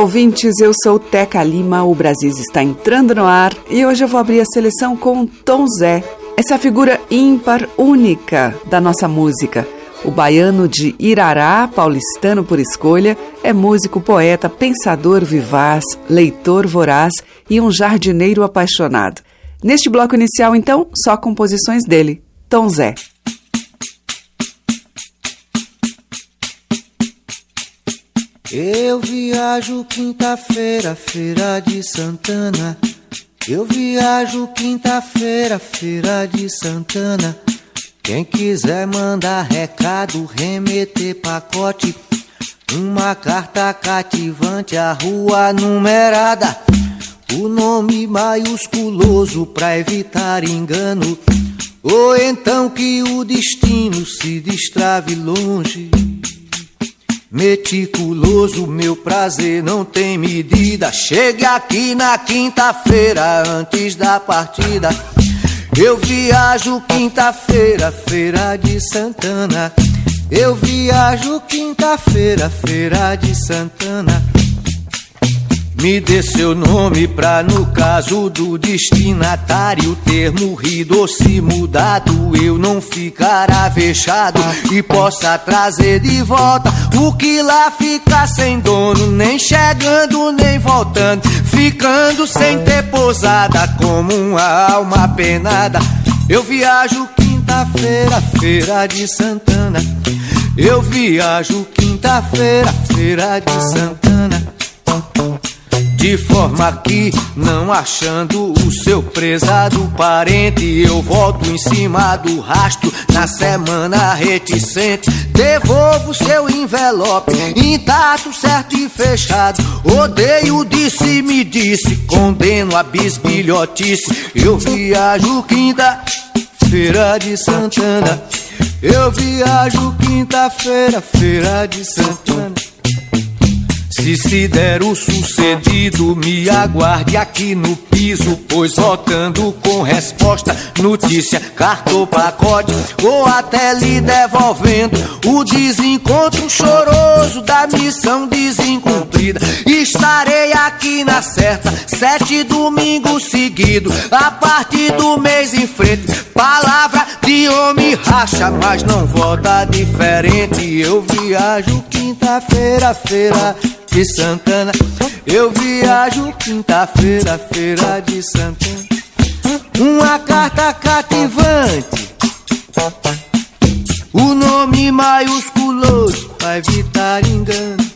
Ouvintes. Eu sou Teca Lima. O Brasil está entrando no ar e hoje eu vou abrir a seleção com Tom Zé. Essa figura ímpar, única da nossa música. O baiano de Irará, paulistano por escolha, é músico, poeta, pensador vivaz, leitor voraz e um jardineiro apaixonado. Neste bloco inicial, então, só composições dele, Tom Zé. Eu viajo quinta-feira, feira de Santana. Eu viajo quinta-feira, feira de Santana. Quem quiser mandar recado, remeter pacote. Uma carta cativante, a rua numerada. O nome maiusculoso pra evitar engano. Ou então que o destino se destrave longe. Meticuloso, meu prazer não tem medida. Chegue aqui na quinta-feira, antes da partida. Eu viajo quinta-feira, feira de Santana. Eu viajo quinta-feira, feira de Santana. Me dê seu nome pra, no caso do destinatário, termo rido ou se mudado, eu não ficar avexado e possa trazer de volta o que lá fica sem dono, nem chegando nem voltando, ficando sem ter pousada como uma alma penada. Eu viajo quinta-feira, feira de Santana. Eu viajo quinta-feira, feira de Santana. De forma que, não achando o seu prezado parente, eu volto em cima do rastro na semana reticente. Devolvo seu envelope intacto, certo e fechado. Odeio disse me disse, condeno a bisbilhotice. Eu viajo quinta, feira de Santana. Eu viajo quinta-feira, feira de Santana. Se se der o sucedido, me aguarde aqui no piso, pois voltando com resposta, notícia, carta ou pacote, ou até lhe devolvendo o desencontro choroso da missão desencumprida. Estarei aqui na certa, sete domingos seguidos, a partir do mês em frente. Palavra de homem racha, mas não volta diferente. Eu viajo quinta-feira, feira de Santana. Eu viajo quinta-feira, feira de Santana. Uma carta cativante. O nome maiusculoso pra evitar engano.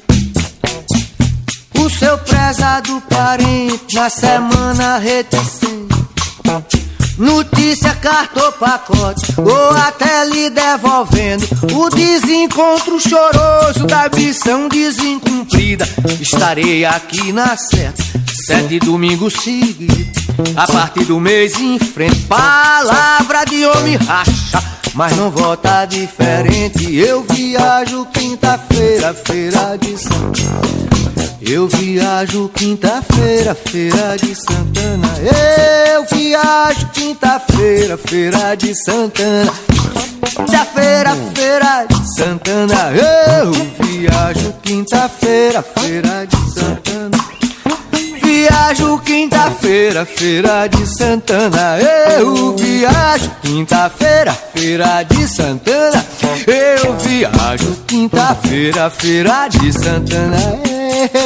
O seu prezado parente na semana reticente. Notícia, carta ou pacote, ou até lhe devolvendo o desencontro choroso da missão desencumprida. Estarei aqui na certa, sete domingos seguidos, a partir do mês em frente. Palavra de homem racha, mas não volta diferente. Eu viajo quinta-feira, feira de Santana. Eu viajo quinta-feira, feira de Santana. Eu viajo quinta-feira, feira de Santana. Quinta-feira, feira de Santana. Eu viajo quinta-feira, feira de Santana. Viajo quinta-feira, feira de Santana. Eu viajo quinta-feira, feira de Santana. Eu viajo quinta-feira, feira de Santana.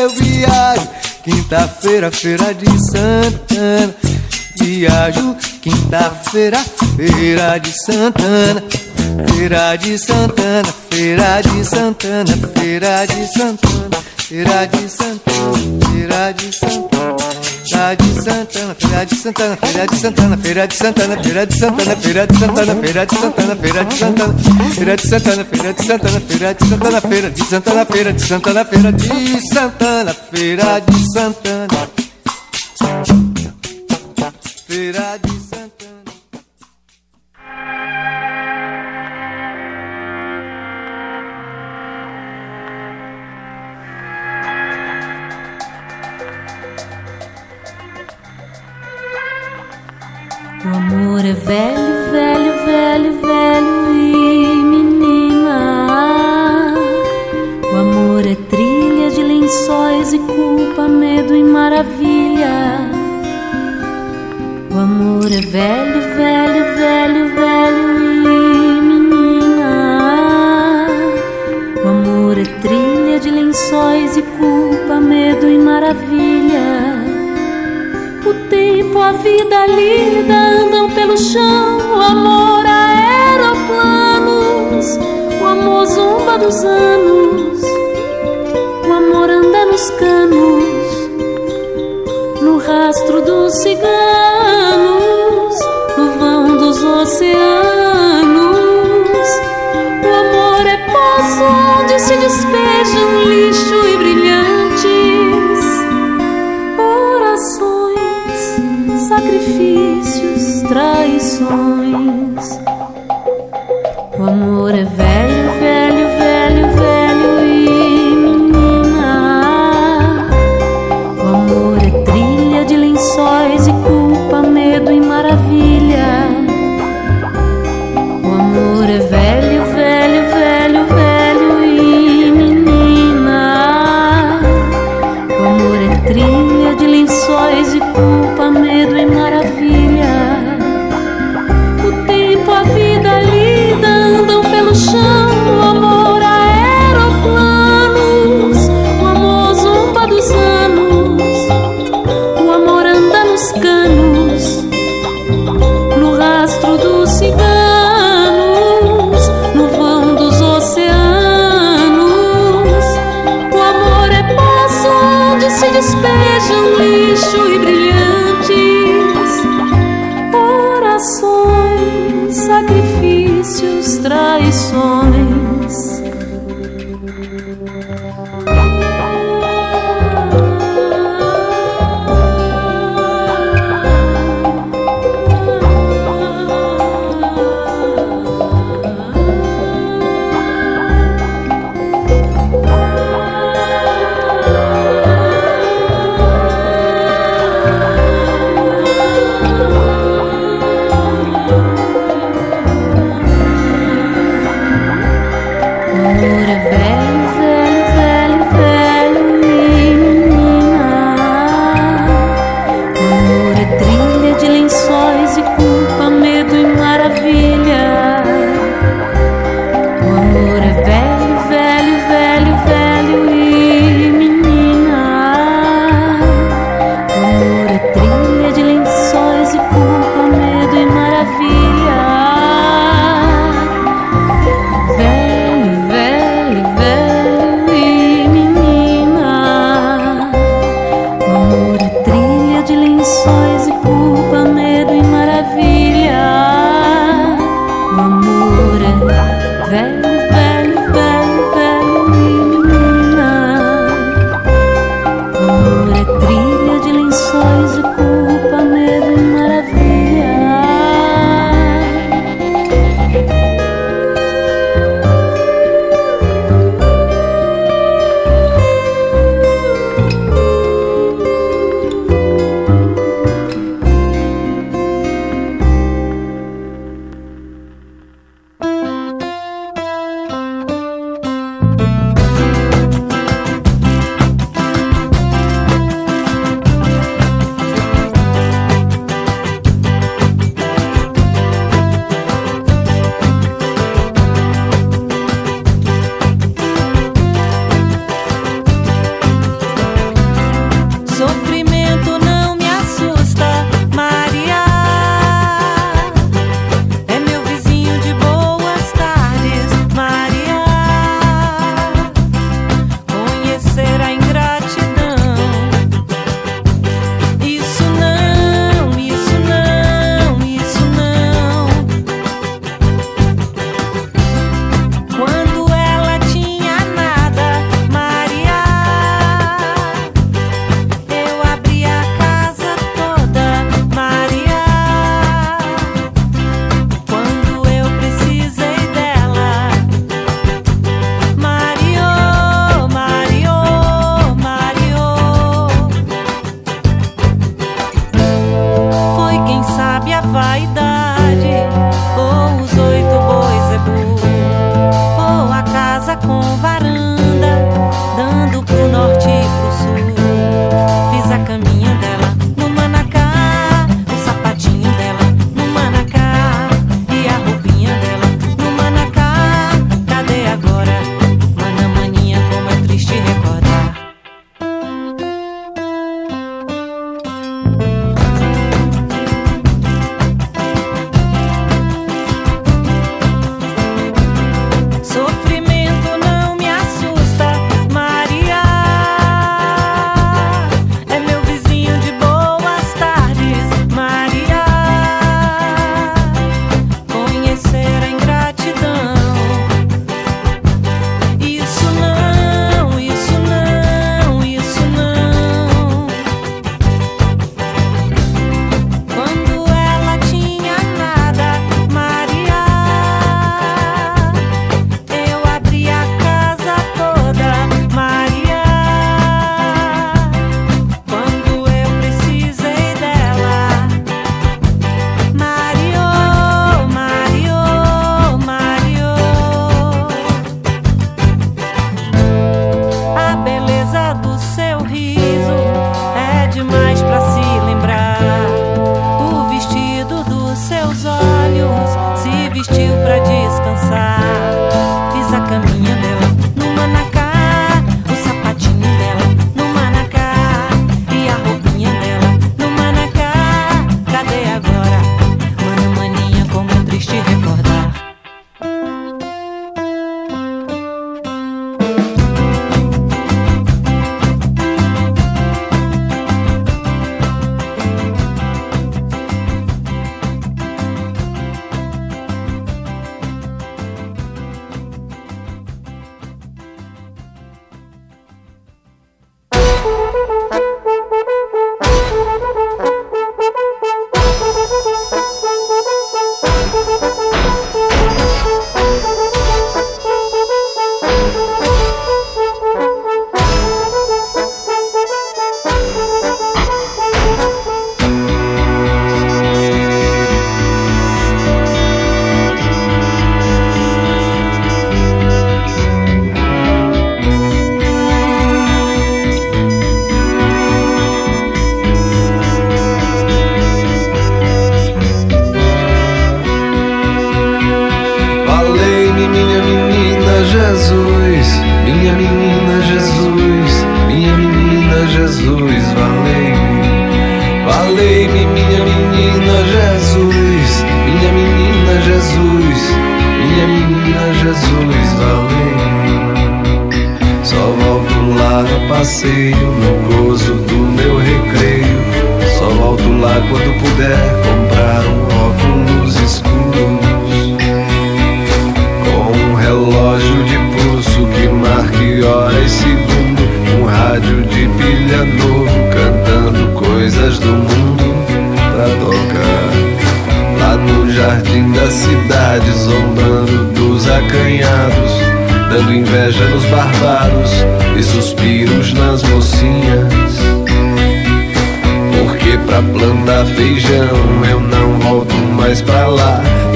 Eu viajo quinta-feira, feira de Santana. Viajo quinta-feira, feira de Santana. Feira de Santana, feira de Santana, feira de Santana. Feira de Santana, Feira de Santana, Feira de Santana, Feira de Santana, Feira de Santana, Feira de Santana, Feira de Santana, Feira de Santana, Feira de Santana, Feira de Santana, Feira de Santana, Feira de Santana, Feira de Santana, Feira de Santana, Feira de Santana, Feira de Santana, Feira de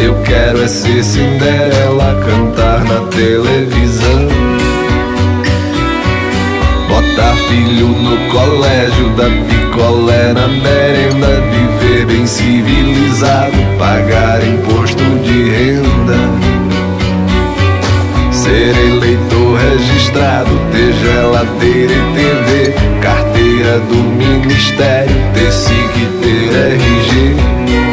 Eu quero é ser Cinderela, cantar na televisão. Botar filho no colégio, dar picolé na merenda, viver bem civilizado, pagar imposto de renda. Ser eleitor registrado, ter geladeira e TV, carteira do ministério, ter SIC ter RG.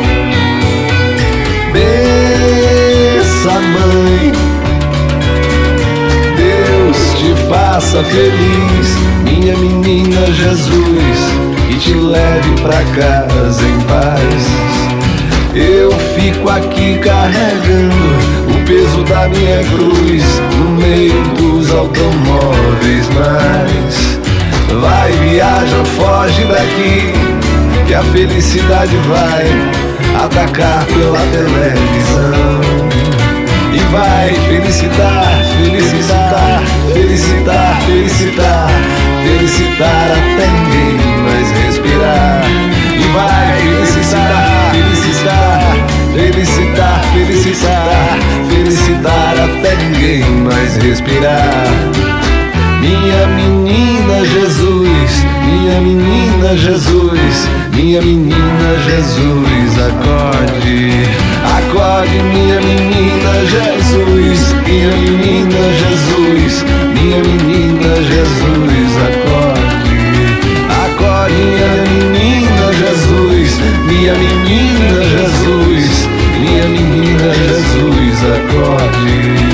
Te faça feliz, minha menina Jesus, e te leve pra casa em paz. Eu fico aqui carregando o peso da minha cruz no meio dos automóveis, mas vai, viaja, foge daqui, que a felicidade vai atacar pela televisão. Vai felicitar, felicitar, felicitar, felicitar, felicitar até ninguém mais respirar. E vai felicitar, felicitar, felicitar, felicitar, felicitar até ninguém mais respirar. Minha menina Jesus, minha menina Jesus, minha menina Jesus, acorde, acorde, minha menina Jesus, minha menina Jesus, minha menina Jesus, acorde, acorde, minha menina Jesus, minha menina Jesus, minha menina Jesus, acorde.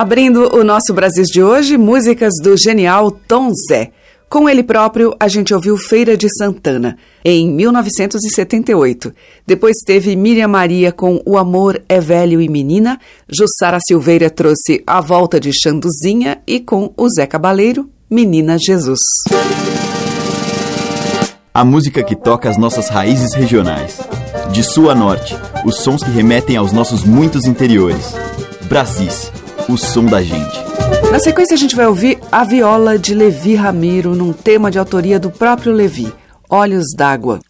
Abrindo o nosso Brasil de hoje, músicas do genial Tom Zé. Com ele próprio, a gente ouviu Feira de Santana, em 1978. Depois teve Miriam Maria com O Amor é Velho e Menina, Jussara Silveira trouxe A Volta de Xanduzinha e com o Zé Cabaleiro, Menina Jesus. A música que toca as nossas raízes regionais. De sul a norte, os sons que remetem aos nossos muitos interiores. Brasis, o som da gente. Na sequência, a gente vai ouvir a viola de Levi Ramiro num tema de autoria do próprio Levi, Olhos d'Água.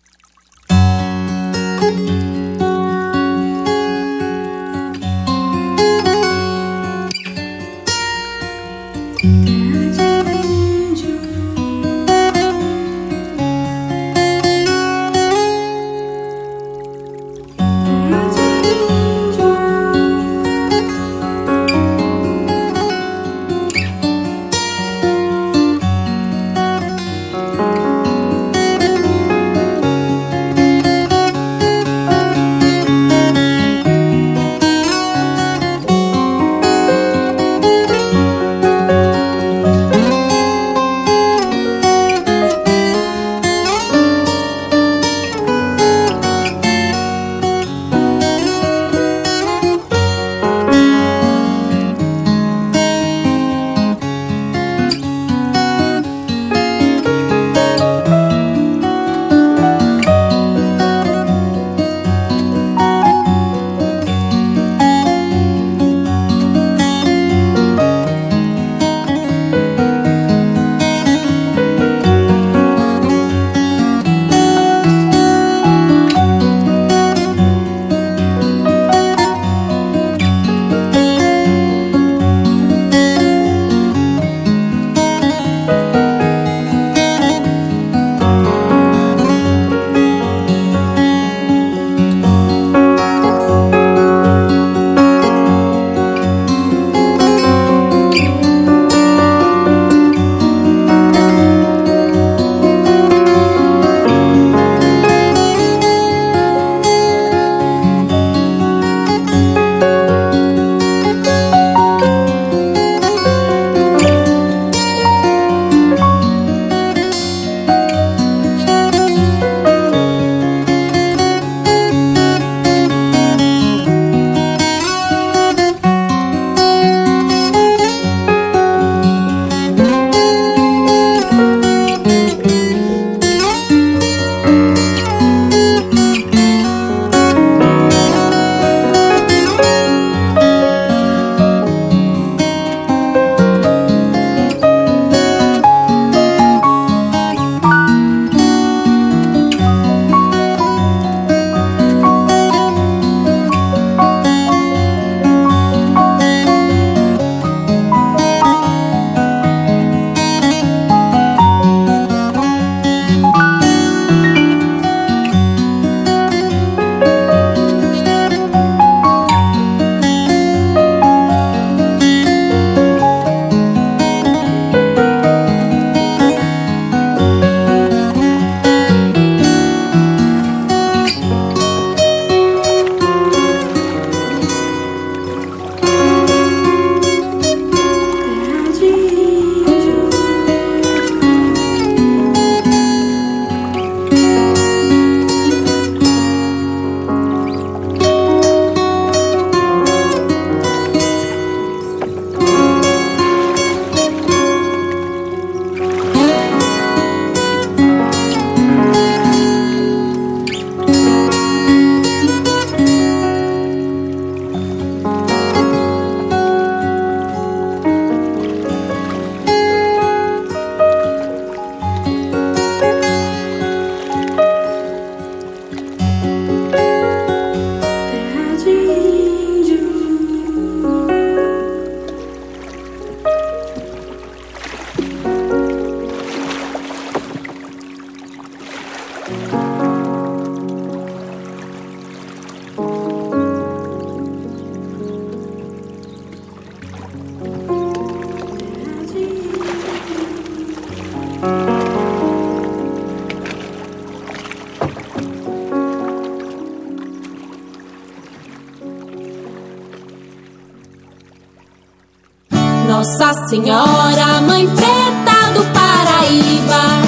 Nossa Senhora, Mãe Preta do Paraíba,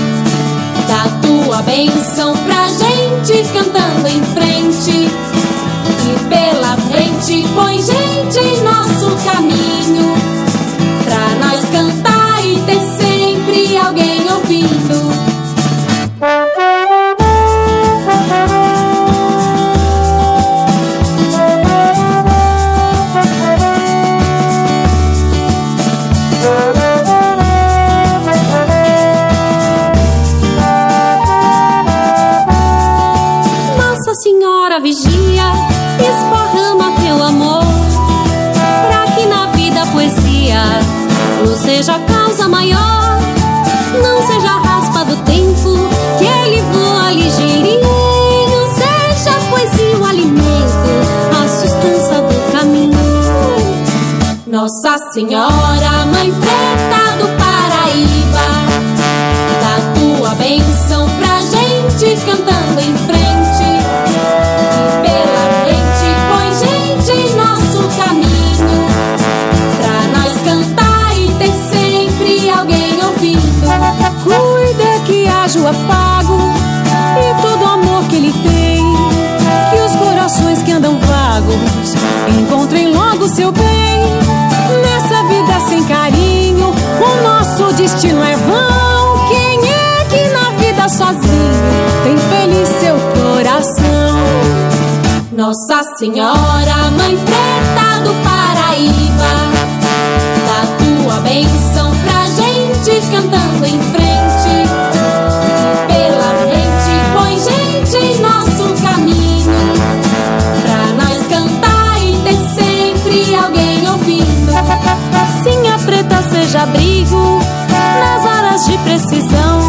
dá tua benção pra gente cantando em frente. Senhora, Mãe Preta do Paraíba, dá tua benção pra gente cantando em frente. E pela frente põe gente em nosso caminho, pra nós cantar e ter sempre alguém ouvindo. Cuida que haja o afago sozinho tem feliz seu coração? Nossa Senhora, Mãe Preta do Paraíba, dá tua benção pra gente cantando em frente. E pela frente põe gente em nosso caminho, pra nós cantar e ter sempre alguém ouvindo. Sim, a preta seja abrigo nas horas de precisão.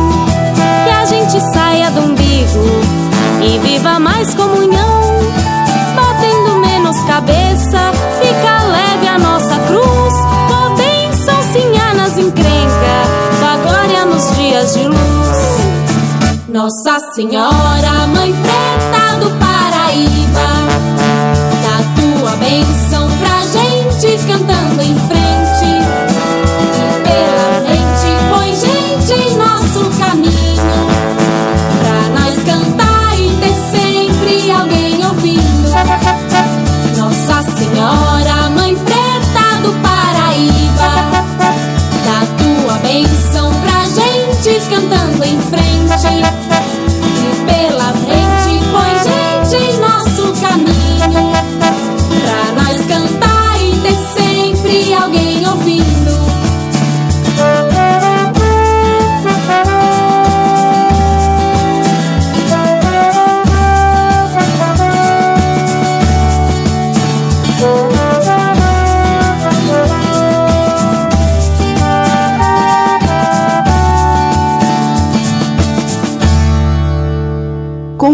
E viva mais comunhão. Batendo menos cabeça, fica leve a nossa cruz. Bênção, sinhá nas encrenca, da glória nos dias de luz. Nossa Senhora, Mãe Preta do Paraíba, dá tua benção frente. E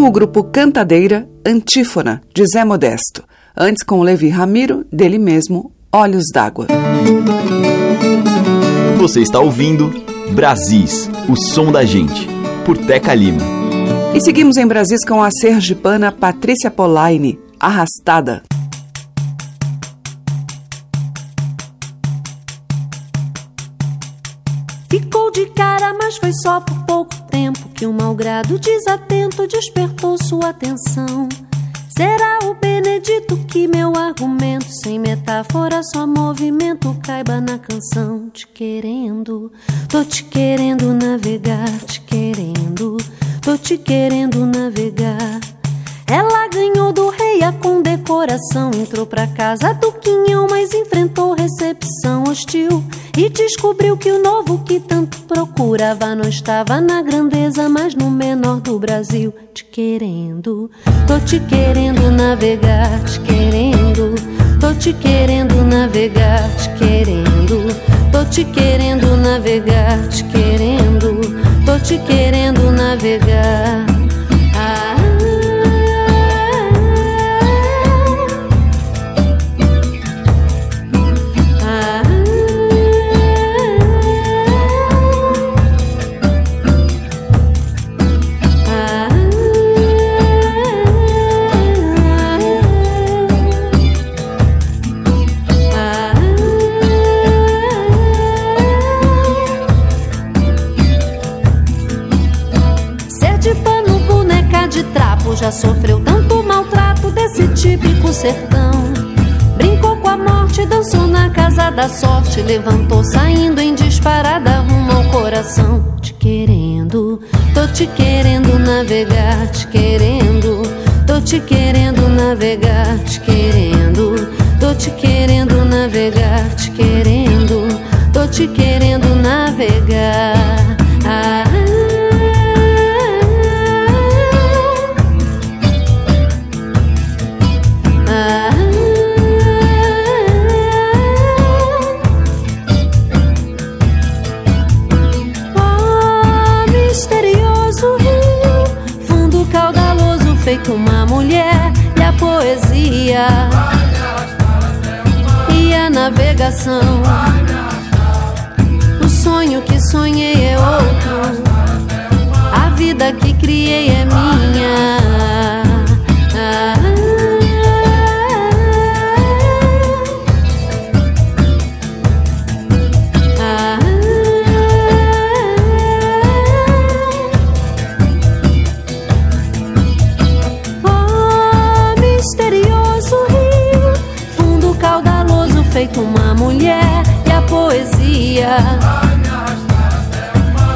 o grupo Cantadeira, Antífona, de Zé Modesto. Antes com Levi Ramiro, dele mesmo, Olhos d'Água. Você está ouvindo Brasis, o som da gente, por Teca Lima. E seguimos em Brasis com a sergipana Patrícia Polaine, Arrastada. Ficou de cara, mas foi só por pouco tempo que um malgrado desatento despertou sua atenção. Será o Benedito que meu argumento, sem metáfora, só movimento, caiba na canção. Te querendo, tô te querendo navegar, te querendo, tô te querendo navegar. Ela ganhou do rei a condecoração. Entrou pra casa do quinhão, mas enfrentou recepção hostil. E descobriu que o novo que tanto procurava não estava na grandeza, mas no menor do Brasil. Te querendo, tô te querendo navegar, te querendo, tô te querendo navegar, te querendo, tô te querendo navegar, te querendo, tô te querendo navegar. Sofreu tanto maltrato desse típico sertão. Brincou com a morte, dançou na casa da sorte, levantou saindo em disparada rumo ao coração. Te querendo, tô te querendo navegar, te querendo, tô te querendo navegar, te querendo, tô te querendo navegar, te querendo, tô te querendo navegar. Navegação. O sonho que sonhei é outro, a vida que criei é minha.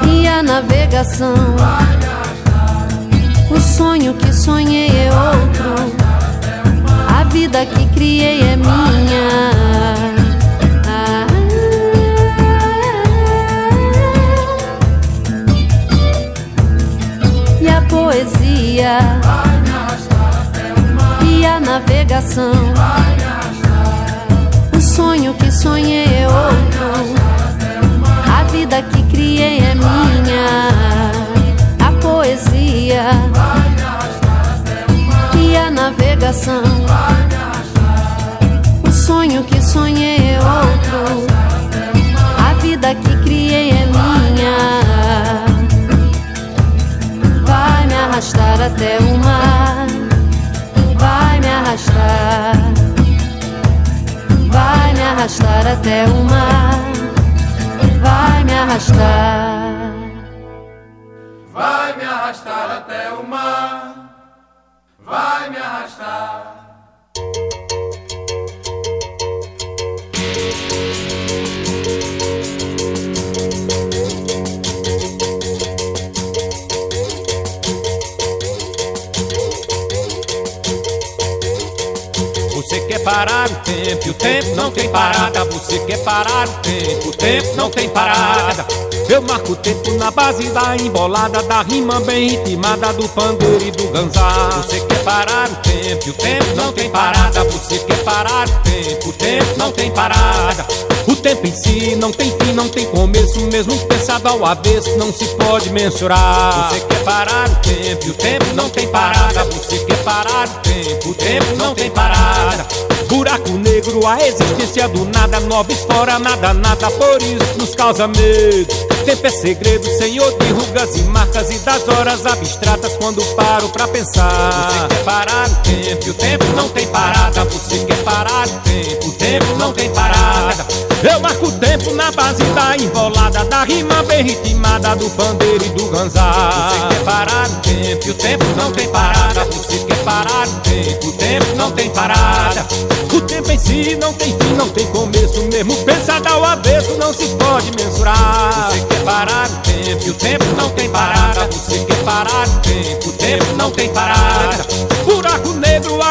E a navegação. O sonho que sonhei é outro, a vida que criei é minha. E a poesia e a navegação sonho que sonhei é outro. Vida que criei é minha. A poesia e a navegação. O sonho que sonhei é outro. A vida que criei é minha. Vai me arrastar até o mar. Vai me arrastar Vai me arrastar até o mar. Vai me arrastar. Vai me arrastar até o mar. Vai me arrastar. Você quer parar o tempo, e o tempo não tem parada. Você quer parar o tempo, o tempo não tem parada. Eu marco o tempo na base da embolada, da rima bem ritmada, do pandeiro e do ganzá. Você quer parar o tempo, e o tempo não tem parada. Você quer parar o tempo, o tempo não tem parada. O tempo em si não tem fim, não tem começo, mesmo pensado ao avesso, não se pode mensurar. Você quer parar o tempo, e o tempo não tem parada. Você quer parar o tempo, o tempo não tem parada. Buraco negro, a existência do nada, nova fora, nada, nada, por isso nos causa medo. Tempo é segredo, senhor de rugas e marcas e das horas abstratas quando paro pra pensar. Você quer parar o tempo, e o tempo não tem parada. Você quer parar o tempo, o tempo não tem parada. Eu marco o tempo na base da enrolada, da rima bem ritmada, do pandeiro e do ganzá. Você quer parar o tempo, e o tempo não tem parada. Você quer parar o tempo, o tempo não tem parada. O tempo em si não tem fim, não tem começo, mesmo pensado ao avesso, não se pode mensurar. Você quer parar o tempo, e o tempo não tem parada. Você quer parar o tempo, o tempo não tem parada.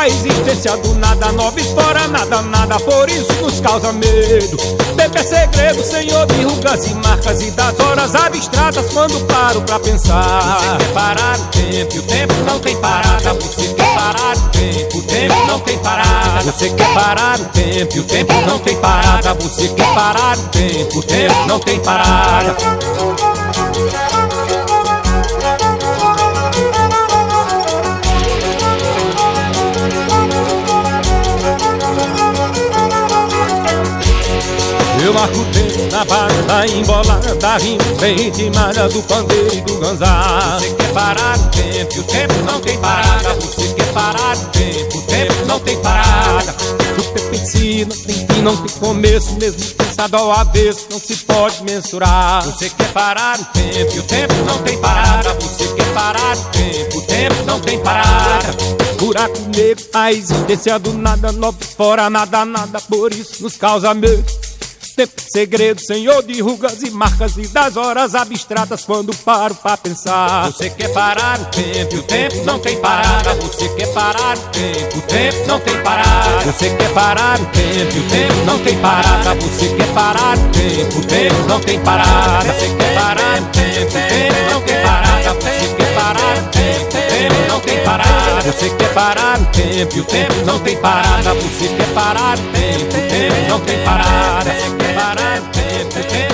A existência do nada, nova fora, nada, nada, por isso nos causa medo. Tempo é segredo, senhor de rugas e marcas e das horas abstratas quando paro pra pensar. Você quer parar o tempo, e o tempo não tem parada. Você quer parar o tempo, o tempo não tem parada. Você quer parar o tempo, e o tempo não tem parada. Você quer parar o tempo, o tempo não tem parada. Eu marco o na barra embolada Rindo bem de malha do pandeiro e do ganzá. Você quer parar o tempo e o tempo não tem parada. Você quer parar o tempo, o tempo não tem parada. O tempo em si não tem fim, não tem começo. Mesmo pensado ao avesso, não se pode mensurar. Você quer parar o tempo e o tempo não tem parada. Você quer parar o tempo, o tempo não tem parada. Buraco negro, a existência do nada, nós fora nada, nada, por isso nos causa medo tempo segredo, senhor de rugas e marcas e das horas abstratas quando paro pra pensar. Você quer parar o tempo, o tempo não tem parada. Você quer parar o tempo, o tempo não tem parada. Você quer parar o tempo, o tempo não tem parada. Você quer parar o tempo, o tempo não tem parada. Você quer parar o tempo, o tempo não tem parada. Você quer parar o tempo, o tempo não tem parada. Você quer é parar o tempo e o tempo não tem parada. Você quer é parar o tempo, o tempo não tem parada. Você quer parar o tempo, o tempo.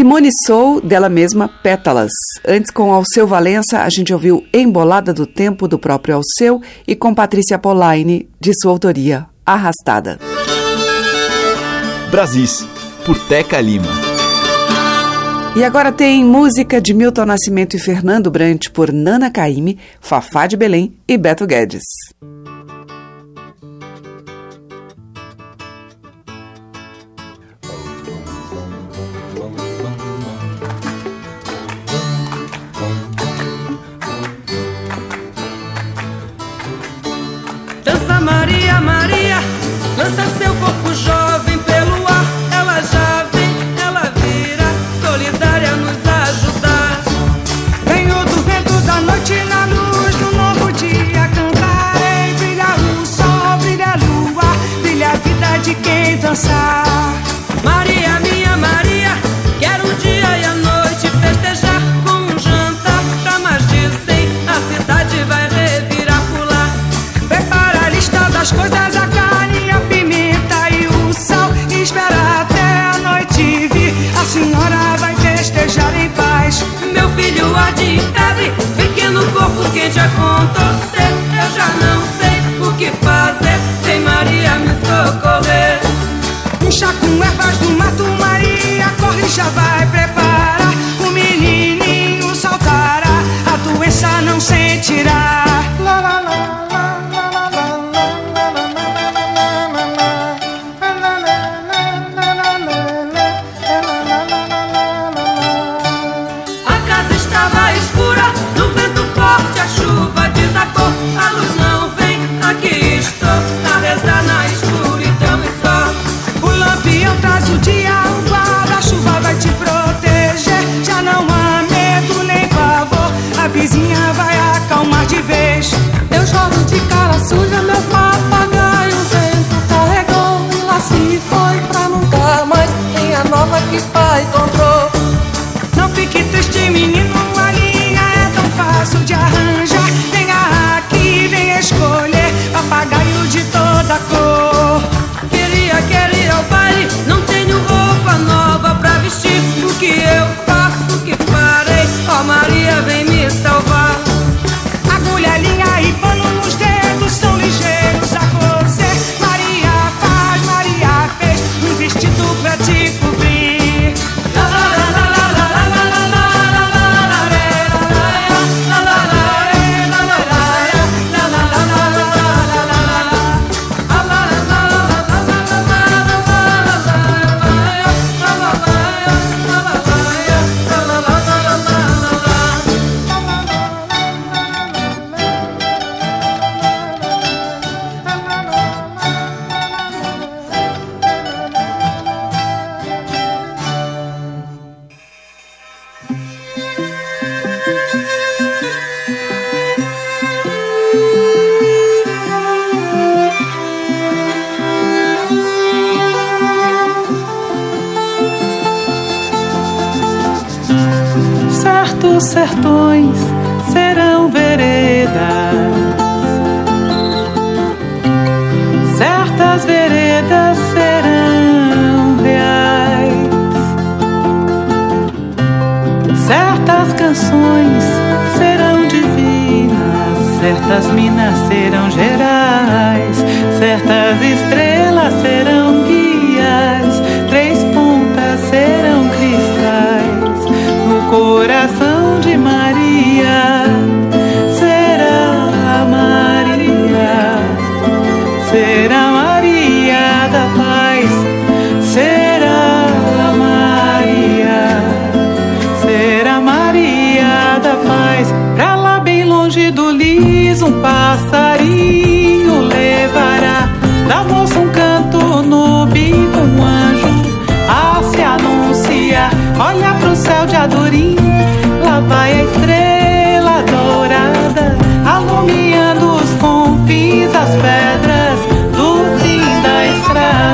Simone Sou, dela mesma, Pétalas. Antes, com Alceu Valença, a gente ouviu Embolada do Tempo, do próprio Alceu, e com Patrícia Polaine, de sua autoria, Arrastada. Brasis, por Teca Lima. E agora tem música de Milton Nascimento e Fernando Brant por Nana Caymmi, Fafá de Belém e Beto Guedes. dançar.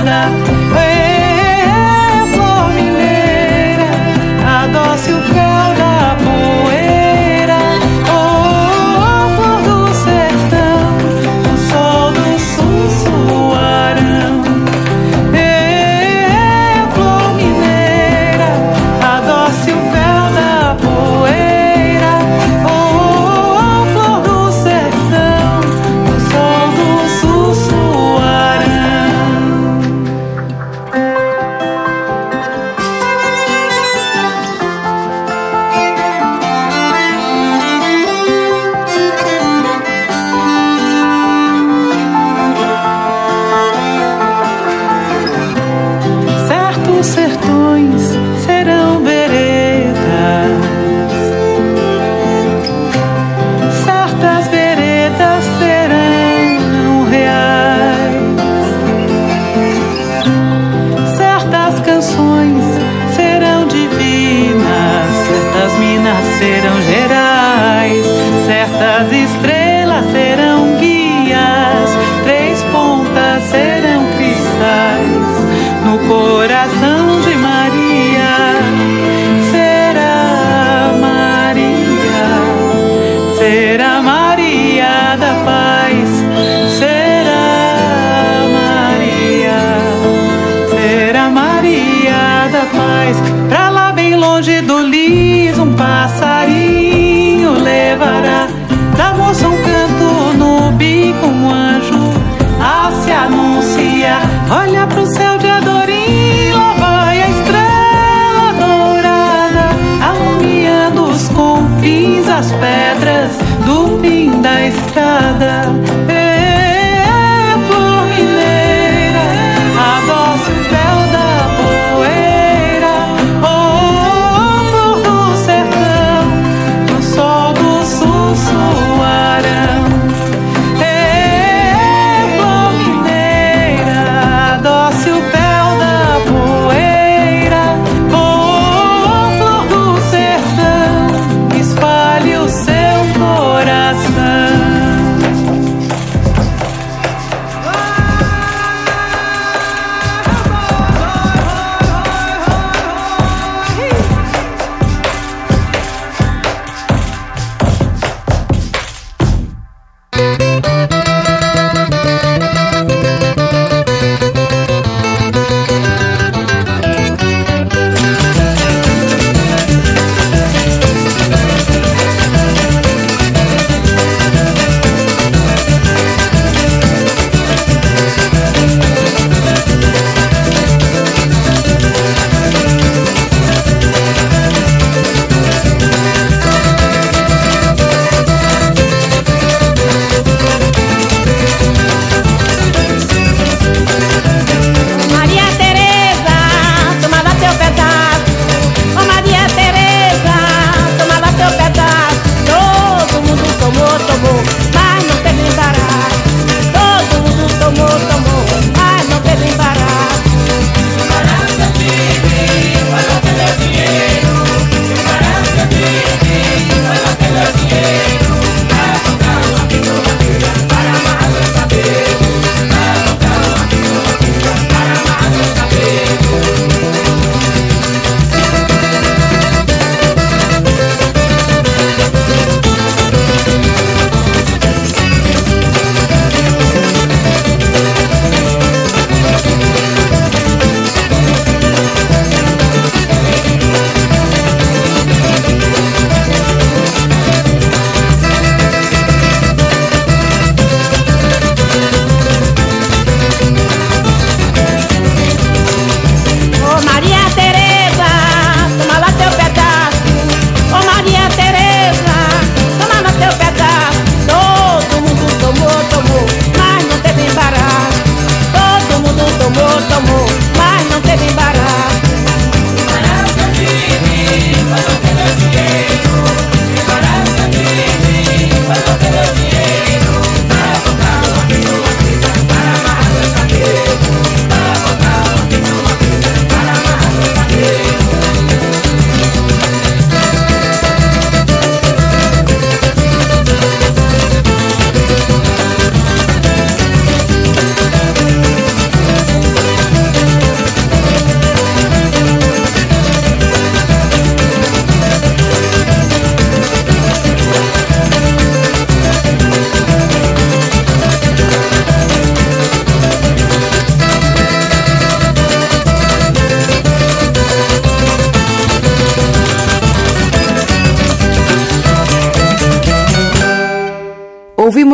corona. Estrada.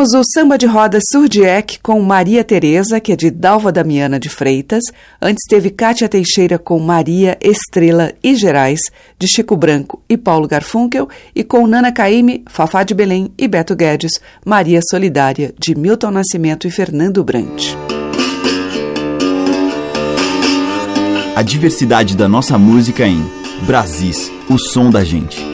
Ouvimos o samba de roda Surdiec com Maria Tereza, que é de Dalva Damiana de Freitas. Antes teve Cátia Teixeira com Maria Estrela e Gerais, de Chico Branco e Paulo Garfunkel. E com Nana Caime, Fafá de Belém e Beto Guedes, Maria Solidária, de Milton Nascimento e Fernando Brant. A diversidade da nossa música em Brasis, o som da gente.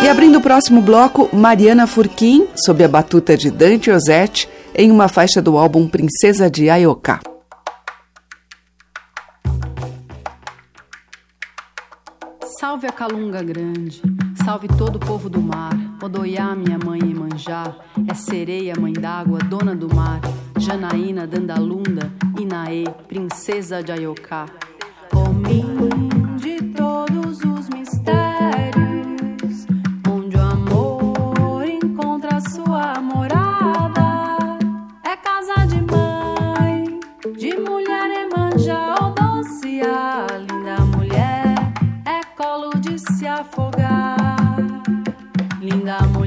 E abrindo o próximo bloco, Mariana Furquim, sob a batuta de Dante Ozzetti, em uma faixa do álbum Princesa de Ayoká. Salve a Calunga Grande, salve todo o povo do mar, Odoiá, minha mãe Imanjá, é sereia, mãe d'água, dona do mar, Janaína, Dandalunda, Inaê, princesa de Ayoká. Oh, de todos os De mulher é Emanjá, ó doce, a linda mulher, é colo de se afogar. Linda mulher.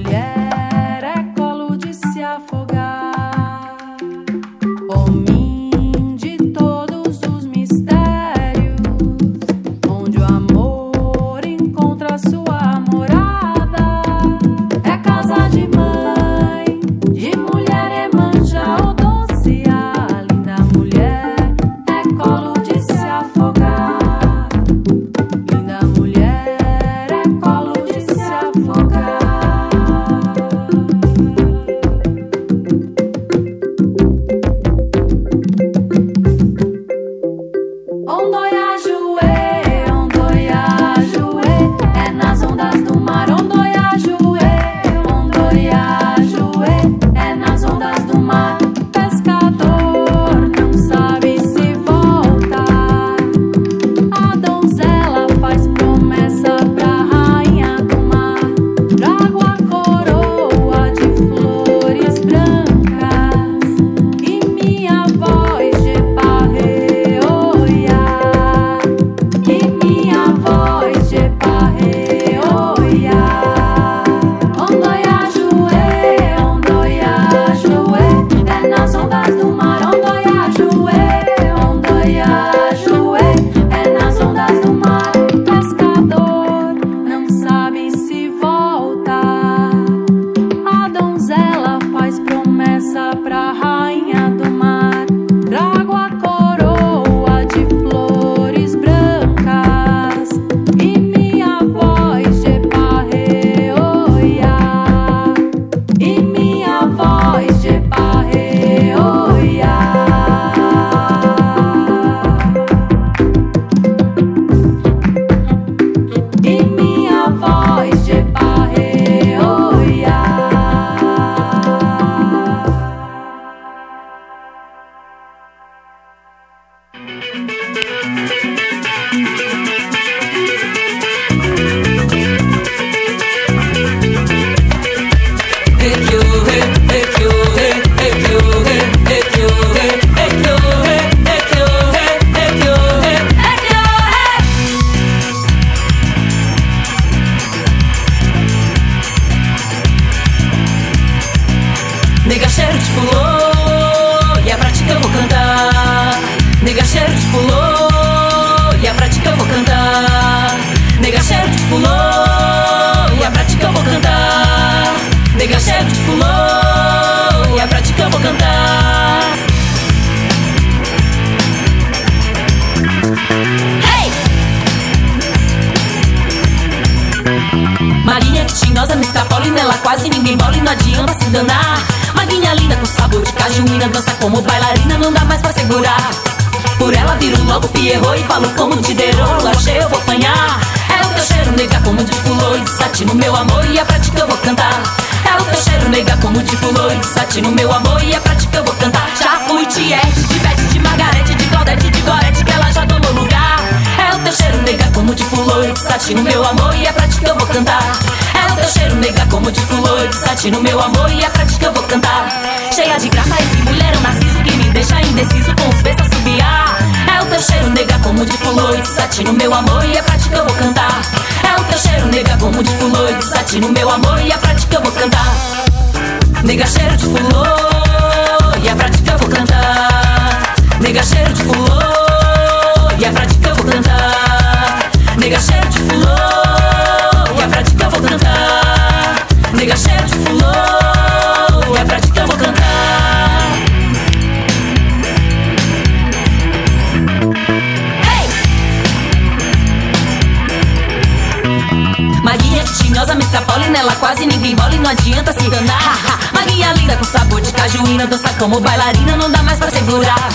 Nela quase ninguém bola e não adianta se enganar. Maguinha linda com sabor de cajuína, dança como bailarina, não dá mais pra segurar.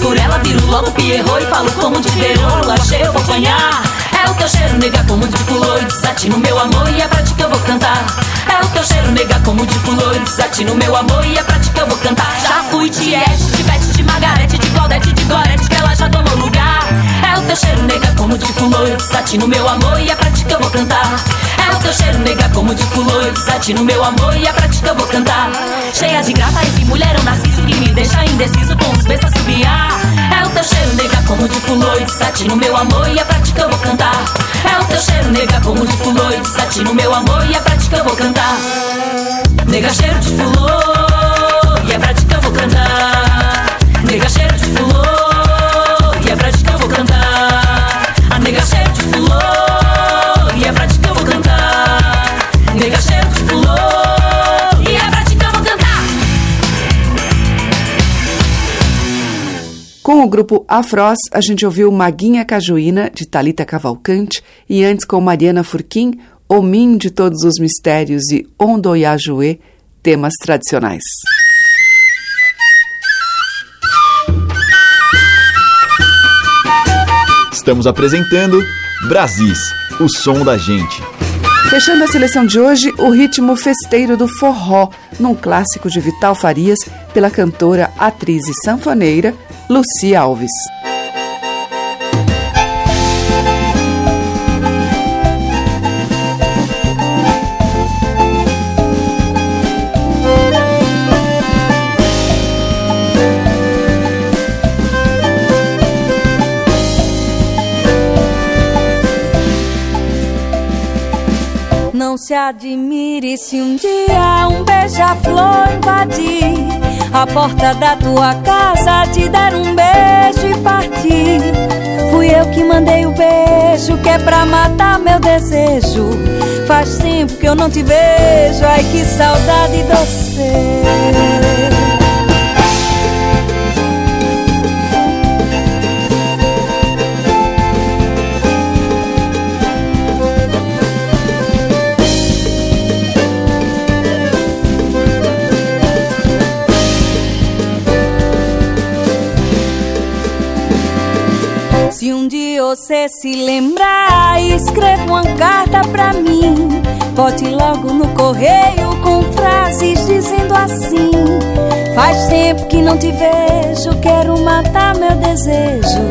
Por ela viro logo Pierrot e falo como de derolo, achei eu vou apanhar. É o teu cheiro, nega, como de fulô e de satino, meu amor, e a prática eu vou cantar. É o teu cheiro, nega, como de fulô e de satino, meu amor, e a prática eu vou cantar. Já fui tiete, de Bete, de Margarete, de Claudete, de Gorete, que ela já tomou lugar. É o teu cheiro, nega, como de fulô e de satino, meu amor, e a prática eu vou cantar. É o teu cheiro, nega, como de fulô e de satino, meu amor, e a prática eu vou cantar. Cheia de graça, esse mulherão narciso que me deixa indeciso com os beijos subiar. É o teu cheiro, nega, como de fulô e de satino, meu amor, e a prática eu vou cantar. É o teu cheiro, nega, como de fulô e de satino, meu amor, e a prática eu vou cantar. Nega, cheiro de fulô, e a prática eu vou cantar. O grupo Afros, a gente ouviu Maguinha Cajuína, de Talita Cavalcante, e antes com Mariana Furquim, Omim de Todos os Mistérios e Ondoyajuê, temas tradicionais. Estamos apresentando Brasis, o som da gente. Fechando a seleção de hoje, o ritmo festeiro do forró, num clássico de Vital Farias, pela cantora, atriz e sanfoneira Lucia Alves. Admire se um dia um beija-flor invadir a porta da tua casa, te der um beijo e partir. Fui eu que mandei o beijo, que é pra matar meu desejo. Faz tempo que eu não te vejo, ai que saudade doce. Você se lembrar, escreva uma carta pra mim. Bote logo no correio com frases dizendo assim: Faz tempo que não te vejo, quero matar meu desejo.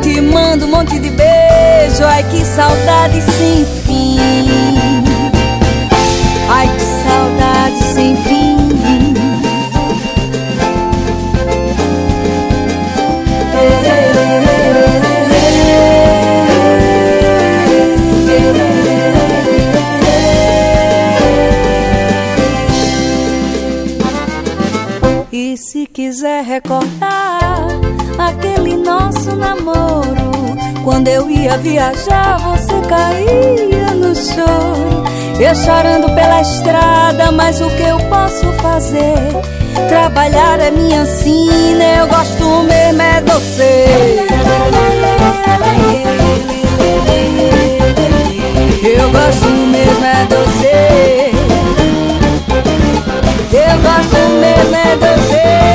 Te mando um monte de beijo, ai que saudade sem fim. Ai que saudade sem fim. Quiser recordar aquele nosso namoro. Quando eu ia viajar, você caía no choro. Eu chorando pela estrada, mas o que eu posso fazer? Trabalhar é minha sina, eu gosto mesmo é você. Eu gosto mesmo é você. Eu gosto de você.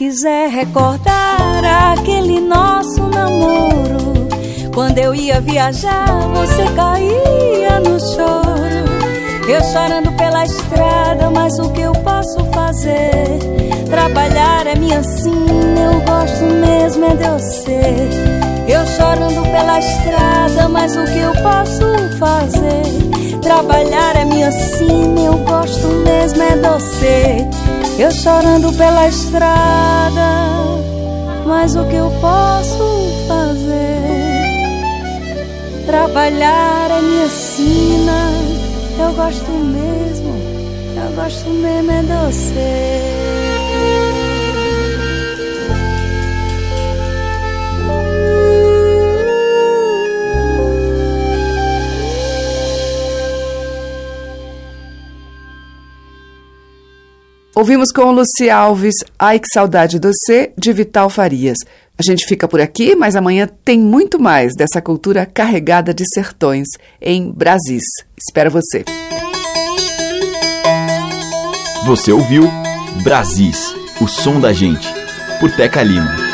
quiser recordar aquele nosso namoro, quando eu ia viajar, você caía no choro. Eu chorando pela estrada, mas o que eu posso fazer? Trabalhar é minha sina, eu gosto mesmo é de você. Eu chorando pela estrada, mas o que eu posso fazer? Trabalhar é minha sina, eu gosto mesmo é de você. Eu chorando pela estrada, mas o que eu posso fazer? Trabalhar é minha sina, eu gosto mesmo, eu gosto mesmo é de Ouvimos com Luci Alves Ai que saudade do C, de Vital Farias. A gente fica por aqui, mas amanhã tem muito mais dessa cultura carregada de sertões em Brasis. Espero você. Você ouviu Brasis, o som da gente, por Teca Lima.